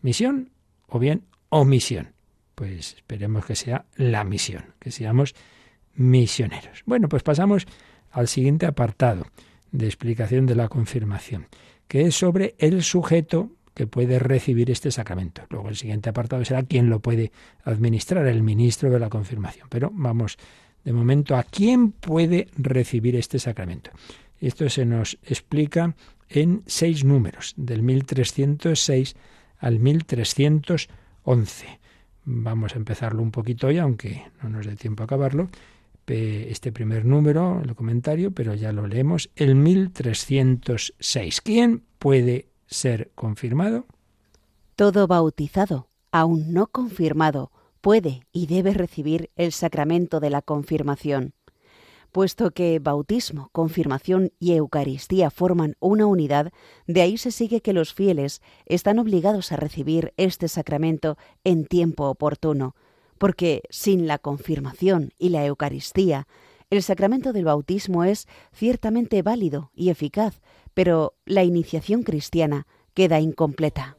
Misión o bien omisión pues esperemos que sea la misión, que seamos misioneros. Bueno, pues pasamos al siguiente apartado de explicación de la confirmación, que es sobre el sujeto que puede recibir este sacramento. Luego el siguiente apartado será quién lo puede administrar, el ministro de la confirmación. Pero vamos de momento a quién puede recibir este sacramento. Esto se nos explica en seis números, del 1306 al 1311. Vamos a empezarlo un poquito hoy, aunque no nos dé tiempo a acabarlo. Este primer número, el comentario, pero ya lo leemos, el 1306. ¿Quién puede ser confirmado? Todo bautizado, aún no confirmado, puede y debe recibir el sacramento de la confirmación puesto que bautismo, confirmación y Eucaristía forman una unidad, de ahí se sigue que los fieles están obligados a recibir este sacramento en tiempo oportuno, porque sin la confirmación y la Eucaristía, el sacramento del bautismo es ciertamente válido y eficaz, pero la iniciación cristiana queda incompleta.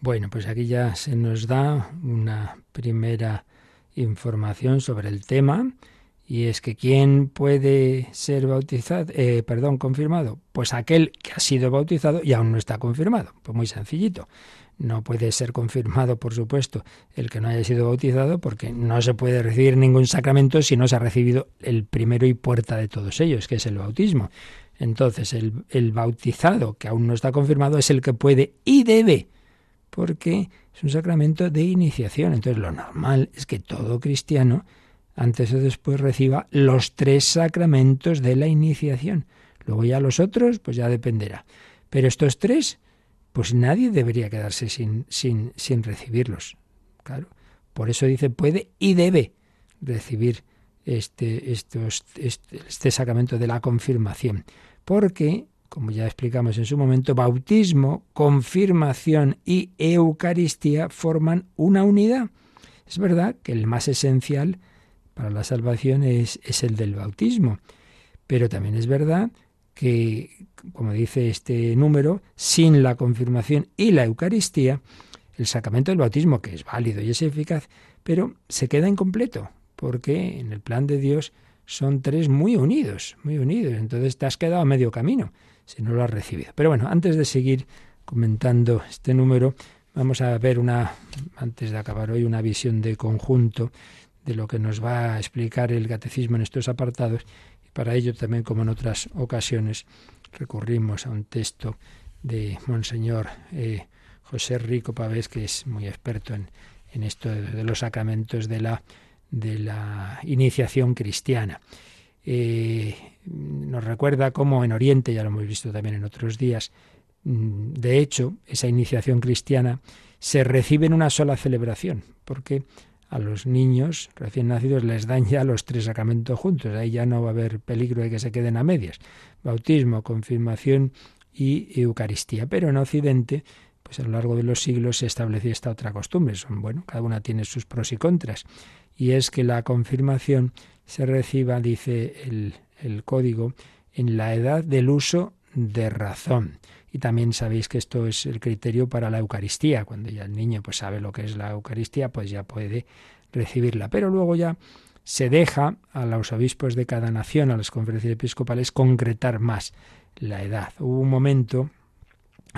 Bueno, pues aquí ya se nos da una primera información sobre el tema y es que ¿quién puede ser bautizado, eh, perdón, confirmado? Pues aquel que ha sido bautizado y aún no está confirmado. Pues muy sencillito. No puede ser confirmado, por supuesto, el que no haya sido bautizado, porque no se puede recibir ningún sacramento si no se ha recibido el primero y puerta de todos ellos, que es el bautismo. Entonces, el, el bautizado que aún no está confirmado es el que puede y debe, porque es un sacramento de iniciación. Entonces, lo normal es que todo cristiano antes o después reciba los tres sacramentos de la iniciación. Luego ya los otros, pues ya dependerá. Pero estos tres, pues nadie debería quedarse sin, sin, sin recibirlos. Claro. Por eso dice puede y debe recibir este, este, este sacramento de la confirmación. Porque, como ya explicamos en su momento, bautismo, confirmación y Eucaristía forman una unidad. Es verdad que el más esencial para la salvación es, el del bautismo. Pero también es verdad que, como dice este número, sin la confirmación y la Eucaristía, el sacramento del bautismo, que es válido y es eficaz, pero se queda incompleto, porque en el plan de Dios son tres muy unidos, muy unidos. Entonces te has quedado a medio camino si no lo has recibido. Pero bueno, antes de seguir comentando este número, vamos a ver una, antes de acabar hoy, una visión de conjunto de lo que nos va a explicar el catecismo en estos apartados. Para ello también, como en otras ocasiones, recurrimos a un texto de Monseñor eh, José Rico Pavés, que es muy experto en, en esto de, los sacramentos de la, de la iniciación cristiana. Eh, nos recuerda cómo en Oriente, ya lo hemos visto también en otros días, mm, de hecho, esa iniciación cristiana se recibe en una sola celebración, porque a los niños recién nacidos les dan ya los tres sacramentos juntos, ahí ya no va a haber peligro de que se queden a medias, bautismo, confirmación y Eucaristía. Pero en Occidente, pues a lo largo de los siglos se estableció esta otra costumbre, son bueno, cada una tiene sus pros y contras, y es que la confirmación se reciba, dice el, el código, en la edad del uso de razón. Y también sabéis que esto es el criterio para la Eucaristía. Cuando ya el niño pues sabe lo que es la Eucaristía, pues ya puede recibirla. Pero luego ya se deja a los obispos de cada nación, a las conferencias episcopales, concretar más la edad. Hubo un momento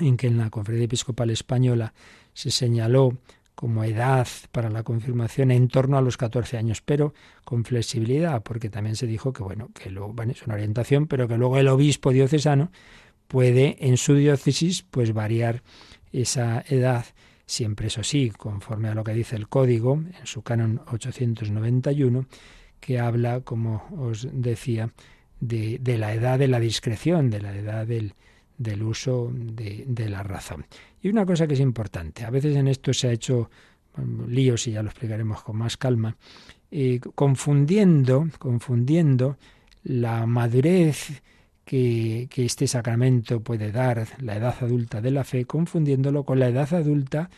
en que en la conferencia episcopal española se señaló como edad para la confirmación en torno a los 14 años, pero con flexibilidad, porque también se dijo que bueno, que luego es una orientación, pero que luego el obispo diocesano puede en su diócesis pues variar esa edad, siempre eso sí, conforme a lo que dice el código en su canon 891, que habla, como os decía, de, de la edad de la discreción, de la edad del, del uso de, de, la razón. Y una cosa que es importante, a veces en esto se ha hecho líos y ya lo explicaremos con más calma, eh, confundiendo, confundiendo la madurez que, este sacramento puede dar la edad adulta de la fe, confundiéndolo con la edad adulta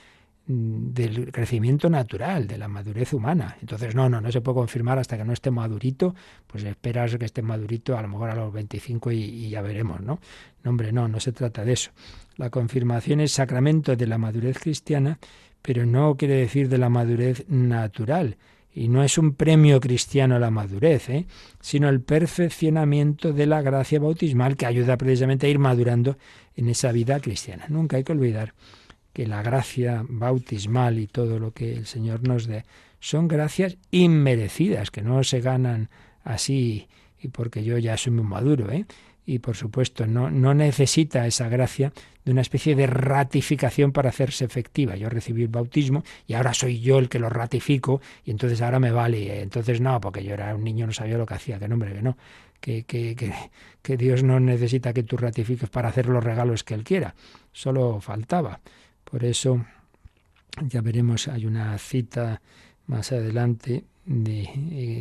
del crecimiento natural, de la madurez humana. Entonces, no, no, no se puede confirmar hasta que no esté madurito, pues esperas que esté madurito a lo mejor a los 25 y, y ya veremos, ¿no? No, hombre, no, no se trata de eso. La confirmación es sacramento de la madurez cristiana, pero no quiere decir de la madurez natural, y no es un premio cristiano a la madurez, ¿eh? sino el perfeccionamiento de la gracia bautismal que ayuda precisamente a ir madurando en esa vida cristiana. Nunca hay que olvidar que la gracia bautismal y todo lo que el Señor nos dé son gracias inmerecidas, que no se ganan así y porque yo ya soy muy maduro, ¿eh? y por supuesto no, no necesita esa gracia de una especie de ratificación para hacerse efectiva. Yo recibí el bautismo y ahora soy yo el que lo ratifico y entonces ahora me vale. Entonces no, porque yo era un niño, no sabía lo que hacía, que no, hombre, que no. Que, que, que, que Dios no necesita que tú ratifiques para hacer los regalos que Él quiera. Solo faltaba. Por eso, ya veremos, hay una cita más adelante de,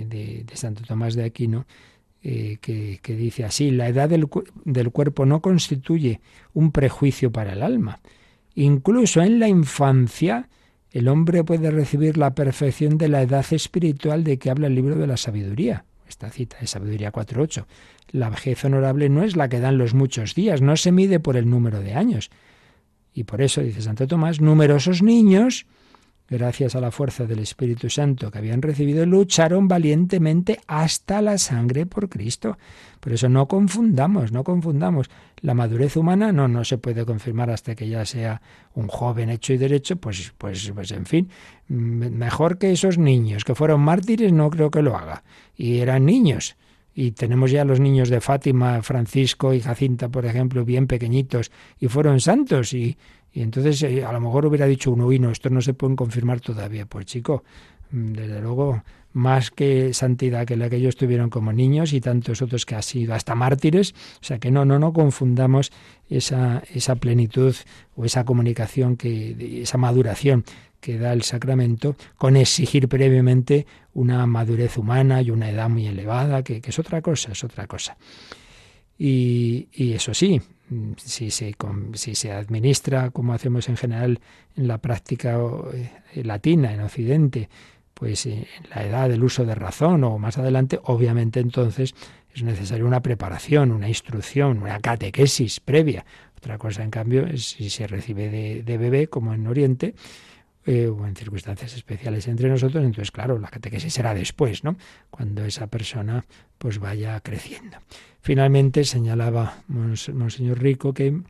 de, de Santo Tomás de Aquino eh, que, dice así, la edad del, del cuerpo no constituye un prejuicio para el alma. Incluso en la infancia el hombre puede recibir la perfección de la edad espiritual de que habla el libro de la sabiduría. Esta cita de Sabiduría 4.8. La vejez honorable no es la que dan los muchos días, no se mide por el número de años. Y por eso, dice Santo Tomás, numerosos niños gracias a la fuerza del Espíritu Santo que habían recibido, lucharon valientemente hasta la sangre por Cristo. Por eso no confundamos, no confundamos. La madurez humana no, no se puede confirmar hasta que ya sea un joven hecho y derecho, pues, pues, pues en fin, mejor que esos niños que fueron mártires, no creo que lo haga. Y eran niños. Y tenemos ya los niños de Fátima, Francisco y Jacinta, por ejemplo, bien pequeñitos, y fueron santos, y, y entonces eh, a lo mejor hubiera dicho uno, y no, esto no se pueden confirmar todavía. Pues chico, mm, desde luego, más que santidad que la que ellos tuvieron como niños y tantos otros que han sido hasta mártires. O sea que no, no, no confundamos esa, esa plenitud o esa comunicación, que, esa maduración que da el sacramento con exigir previamente una madurez humana y una edad muy elevada, que, es otra cosa, es otra cosa. Y, eso sí, si se, si se administra como hacemos en general en la práctica eh, latina, en Occidente, pues en la edad del uso de razón o más adelante, obviamente entonces es necesaria una preparación, una instrucción, una catequesis previa. Otra cosa, en cambio, es si se recibe de bebé, como en Oriente, eh, o en circunstancias especiales entre nosotros, entonces claro, la catequesis será después, ¿no? Cuando esa persona pues vaya creciendo. Finalmente señalaba Monseñor Rico que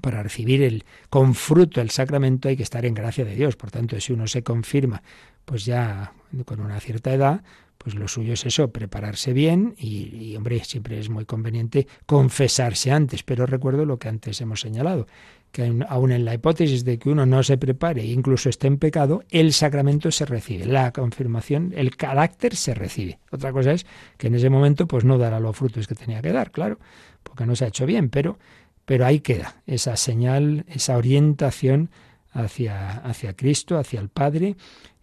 para recibir el con fruto el sacramento hay que estar en gracia de Dios. Por tanto, si uno se confirma, pues ya con una cierta edad, pues lo suyo es eso, prepararse bien y, y, hombre, siempre es muy conveniente confesarse antes. Pero recuerdo lo que antes hemos señalado, que aun en la hipótesis de que uno no se prepare e incluso esté en pecado, el sacramento se recibe, la confirmación, el carácter se recibe. Otra cosa es que en ese momento pues no dará los frutos que tenía que dar, claro, porque no se ha hecho bien, pero, pero ahí queda esa señal, esa orientación hacia, hacia Cristo, hacia el Padre,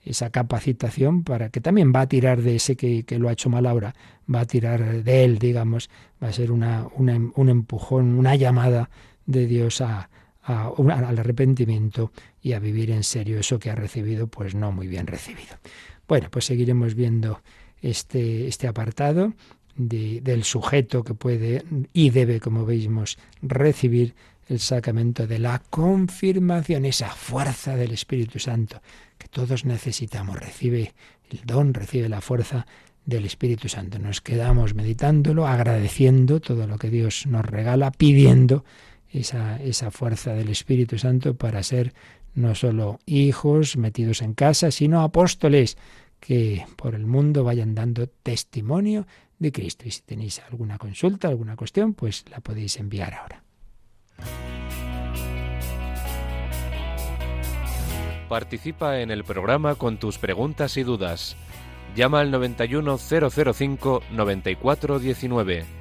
esa capacitación para que también va a tirar de ese que, que, lo ha hecho mal ahora, va a tirar de él, digamos, va a ser una, un empujón, una llamada de Dios a, a, al arrepentimiento y a vivir en serio eso que ha recibido, pues no muy bien recibido. Bueno, pues seguiremos viendo este, este apartado de, del sujeto que puede y debe, como veis, recibir el sacramento de la confirmación, esa fuerza del Espíritu Santo que todos necesitamos. Recibe el don, recibe la fuerza del Espíritu Santo. Nos quedamos meditándolo, agradeciendo todo lo que Dios nos regala, pidiendo esa, esa fuerza del Espíritu Santo para ser no solo hijos metidos en casa, sino apóstoles que por el mundo vayan dando testimonio de Cristo. Y si tenéis alguna consulta, alguna cuestión, pues la podéis enviar ahora. Participa en el programa con tus preguntas y dudas. Llama al 91005 9419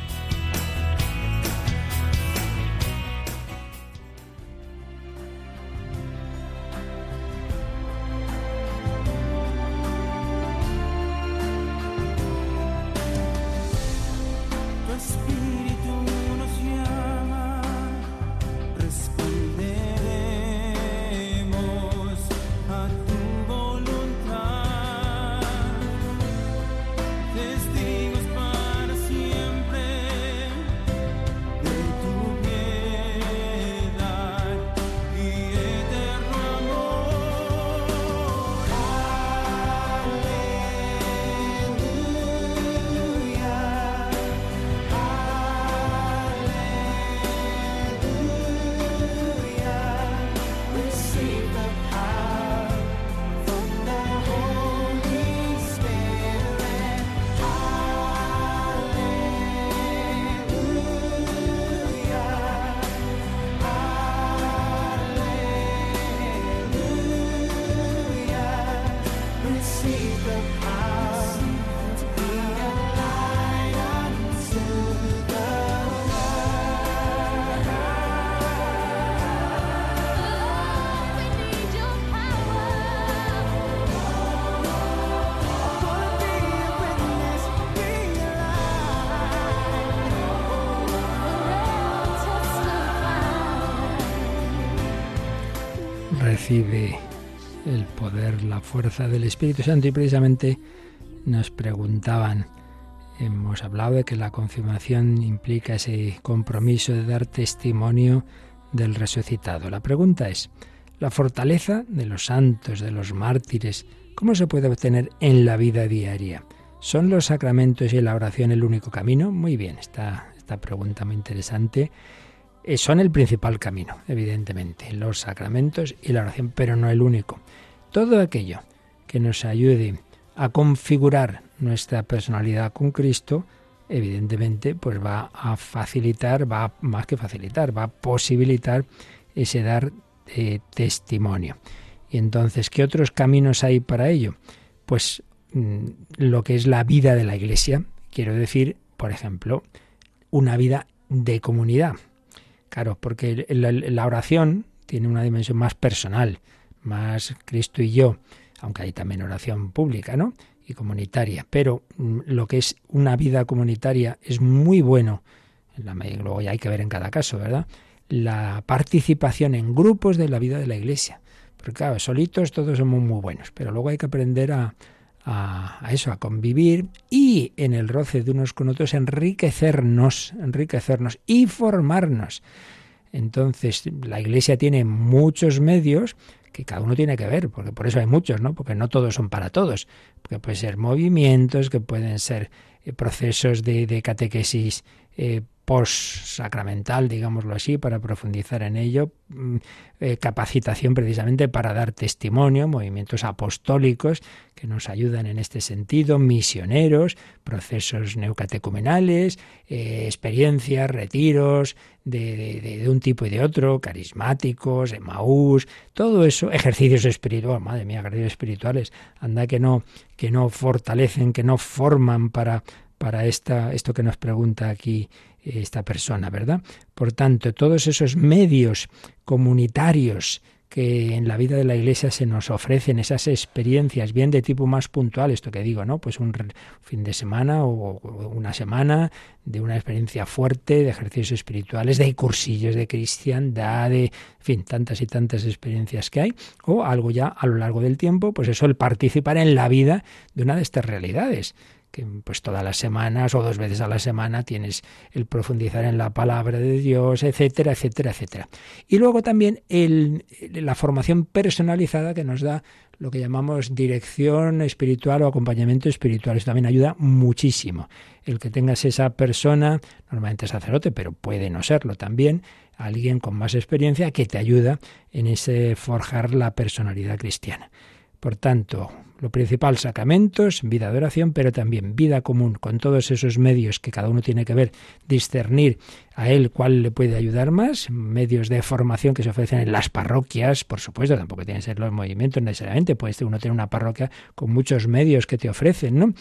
Recibe el poder, la fuerza del Espíritu Santo y precisamente nos preguntaban, hemos hablado de que la confirmación implica ese compromiso de dar testimonio del resucitado. La pregunta es, la fortaleza de los santos, de los mártires, ¿cómo se puede obtener en la vida diaria? ¿Son los sacramentos y la oración el único camino? Muy bien, esta, esta pregunta muy interesante. Eh, son el principal camino, evidentemente, los sacramentos y la oración, pero no el único. Todo aquello que nos ayude a configurar nuestra personalidad con Cristo, evidentemente, pues va a facilitar, va a- más que facilitar, va a posibilitar ese dar eh, testimonio. Y entonces, ¿qué otros caminos hay para ello? Pues mm, lo que es la vida de la Iglesia, quiero decir, por ejemplo, una vida de comunidad. Claro, porque la oración tiene una dimensión más personal, más Cristo y yo, aunque hay también oración pública, ¿no? Y comunitaria. Pero mm, lo que es una vida comunitaria es muy bueno. En la luego ya hay que ver en cada caso, ¿verdad? La participación en grupos de la vida de la Iglesia. Porque claro, solitos todos somos muy buenos, pero luego hay que aprender a, a, eso, a convivir y en el roce de unos con otros enriquecernos, enriquecernos y formarnos. Entonces, la Iglesia tiene muchos medios que cada uno tiene que ver, porque por eso hay muchos, ¿no? Porque no todos son para todos, porque pueden ser movimientos, que pueden ser eh, procesos de, de catequesis eh, post-sacramental, digámoslo así, para profundizar en ello, mm, eh, capacitación precisamente para dar testimonio, movimientos apostólicos que nos ayudan en este sentido, misioneros, procesos neucatecumenales, eh, experiencias, retiros de, un tipo y de otro, carismáticos, Emaús, todo eso, ejercicios espirituales, madre mía, ejercicios espirituales, anda que no, que no fortalecen, que no forman para para esta, esto que nos pregunta aquí esta persona, ¿verdad? Por tanto, todos esos medios comunitarios que en la vida de la Iglesia se nos ofrecen esas experiencias, bien de tipo más puntual, esto que digo, ¿no? Pues un fin de semana o una semana de una experiencia fuerte, de ejercicios espirituales, de cursillos de cristiandad, de, en fin, tantas y tantas experiencias que hay, o algo ya a lo largo del tiempo, pues eso, el participar en la vida de una de estas realidades que pues todas las semanas o dos veces a la semana tienes el profundizar en la palabra de Dios, etcétera, etcétera, etcétera. Y luego también el, la formación personalizada que nos da lo que llamamos dirección espiritual o acompañamiento espiritual. Eso también ayuda muchísimo. El que tengas esa persona, normalmente sacerdote, pero puede no serlo también, alguien con más experiencia que te ayuda en ese forjar la personalidad cristiana. Por tanto, lo principal, sacramentos, vida de oración, pero también vida común, con todos esos medios que cada uno tiene que ver, discernir a él cuál le puede ayudar más, medios de formación que se ofrecen en las parroquias, por supuesto, tampoco tienen que ser los movimientos necesariamente, puede uno tener una parroquia con muchos medios que te ofrecen, ¿no?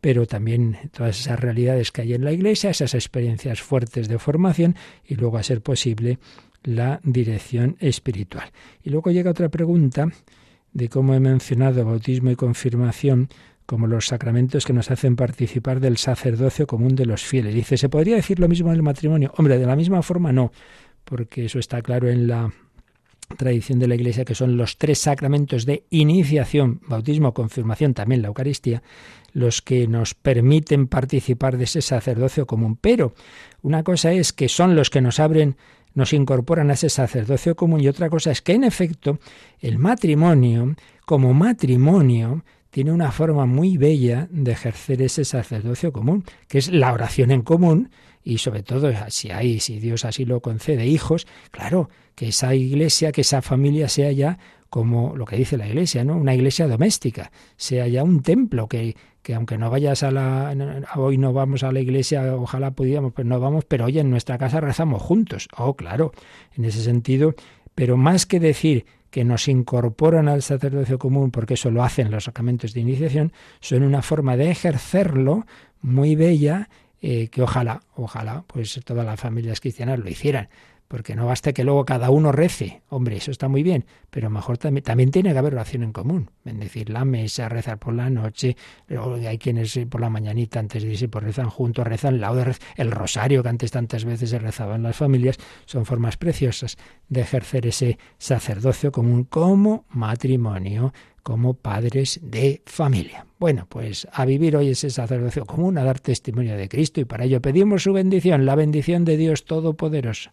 Pero también todas esas realidades que hay en la iglesia, esas experiencias fuertes de formación y luego a ser posible la dirección espiritual. Y luego llega otra pregunta de cómo he mencionado bautismo y confirmación como los sacramentos que nos hacen participar del sacerdocio común de los fieles. Dice, ¿se podría decir lo mismo en el matrimonio? Hombre, de la misma forma no, porque eso está claro en la tradición de la Iglesia, que son los tres sacramentos de iniciación, bautismo, confirmación, también la Eucaristía, los que nos permiten participar de ese sacerdocio común. Pero una cosa es que son los que nos abren nos incorporan a ese sacerdocio común y otra cosa es que en efecto el matrimonio como matrimonio tiene una forma muy bella de ejercer ese sacerdocio común, que es la oración en común y sobre todo si hay, si Dios así lo concede, hijos, claro, que esa iglesia, que esa familia sea ya como lo que dice la iglesia, ¿no? Una iglesia doméstica, sea ya un templo que, que aunque no vayas a la hoy no vamos a la iglesia, ojalá pudiéramos, pero no vamos, pero oye, en nuestra casa rezamos juntos. Oh, claro, en ese sentido, pero más que decir que nos incorporan al sacerdocio común, porque eso lo hacen los sacramentos de iniciación, son una forma de ejercerlo muy bella, eh, que ojalá, ojalá, pues todas las familias cristianas lo hicieran porque no basta que luego cada uno rece. Hombre, eso está muy bien, pero mejor también, tiene que haber oración en común. Bendecir la mesa, rezar por la noche. Hay quienes por la mañanita antes de irse pues rezan juntos, rezan la el rosario que antes tantas veces se rezaba en las familias. Son formas preciosas de ejercer ese sacerdocio común como matrimonio, como padres de familia. Bueno, pues a vivir hoy ese sacerdocio común, a dar testimonio de Cristo y para ello pedimos su bendición, la bendición de Dios Todopoderoso.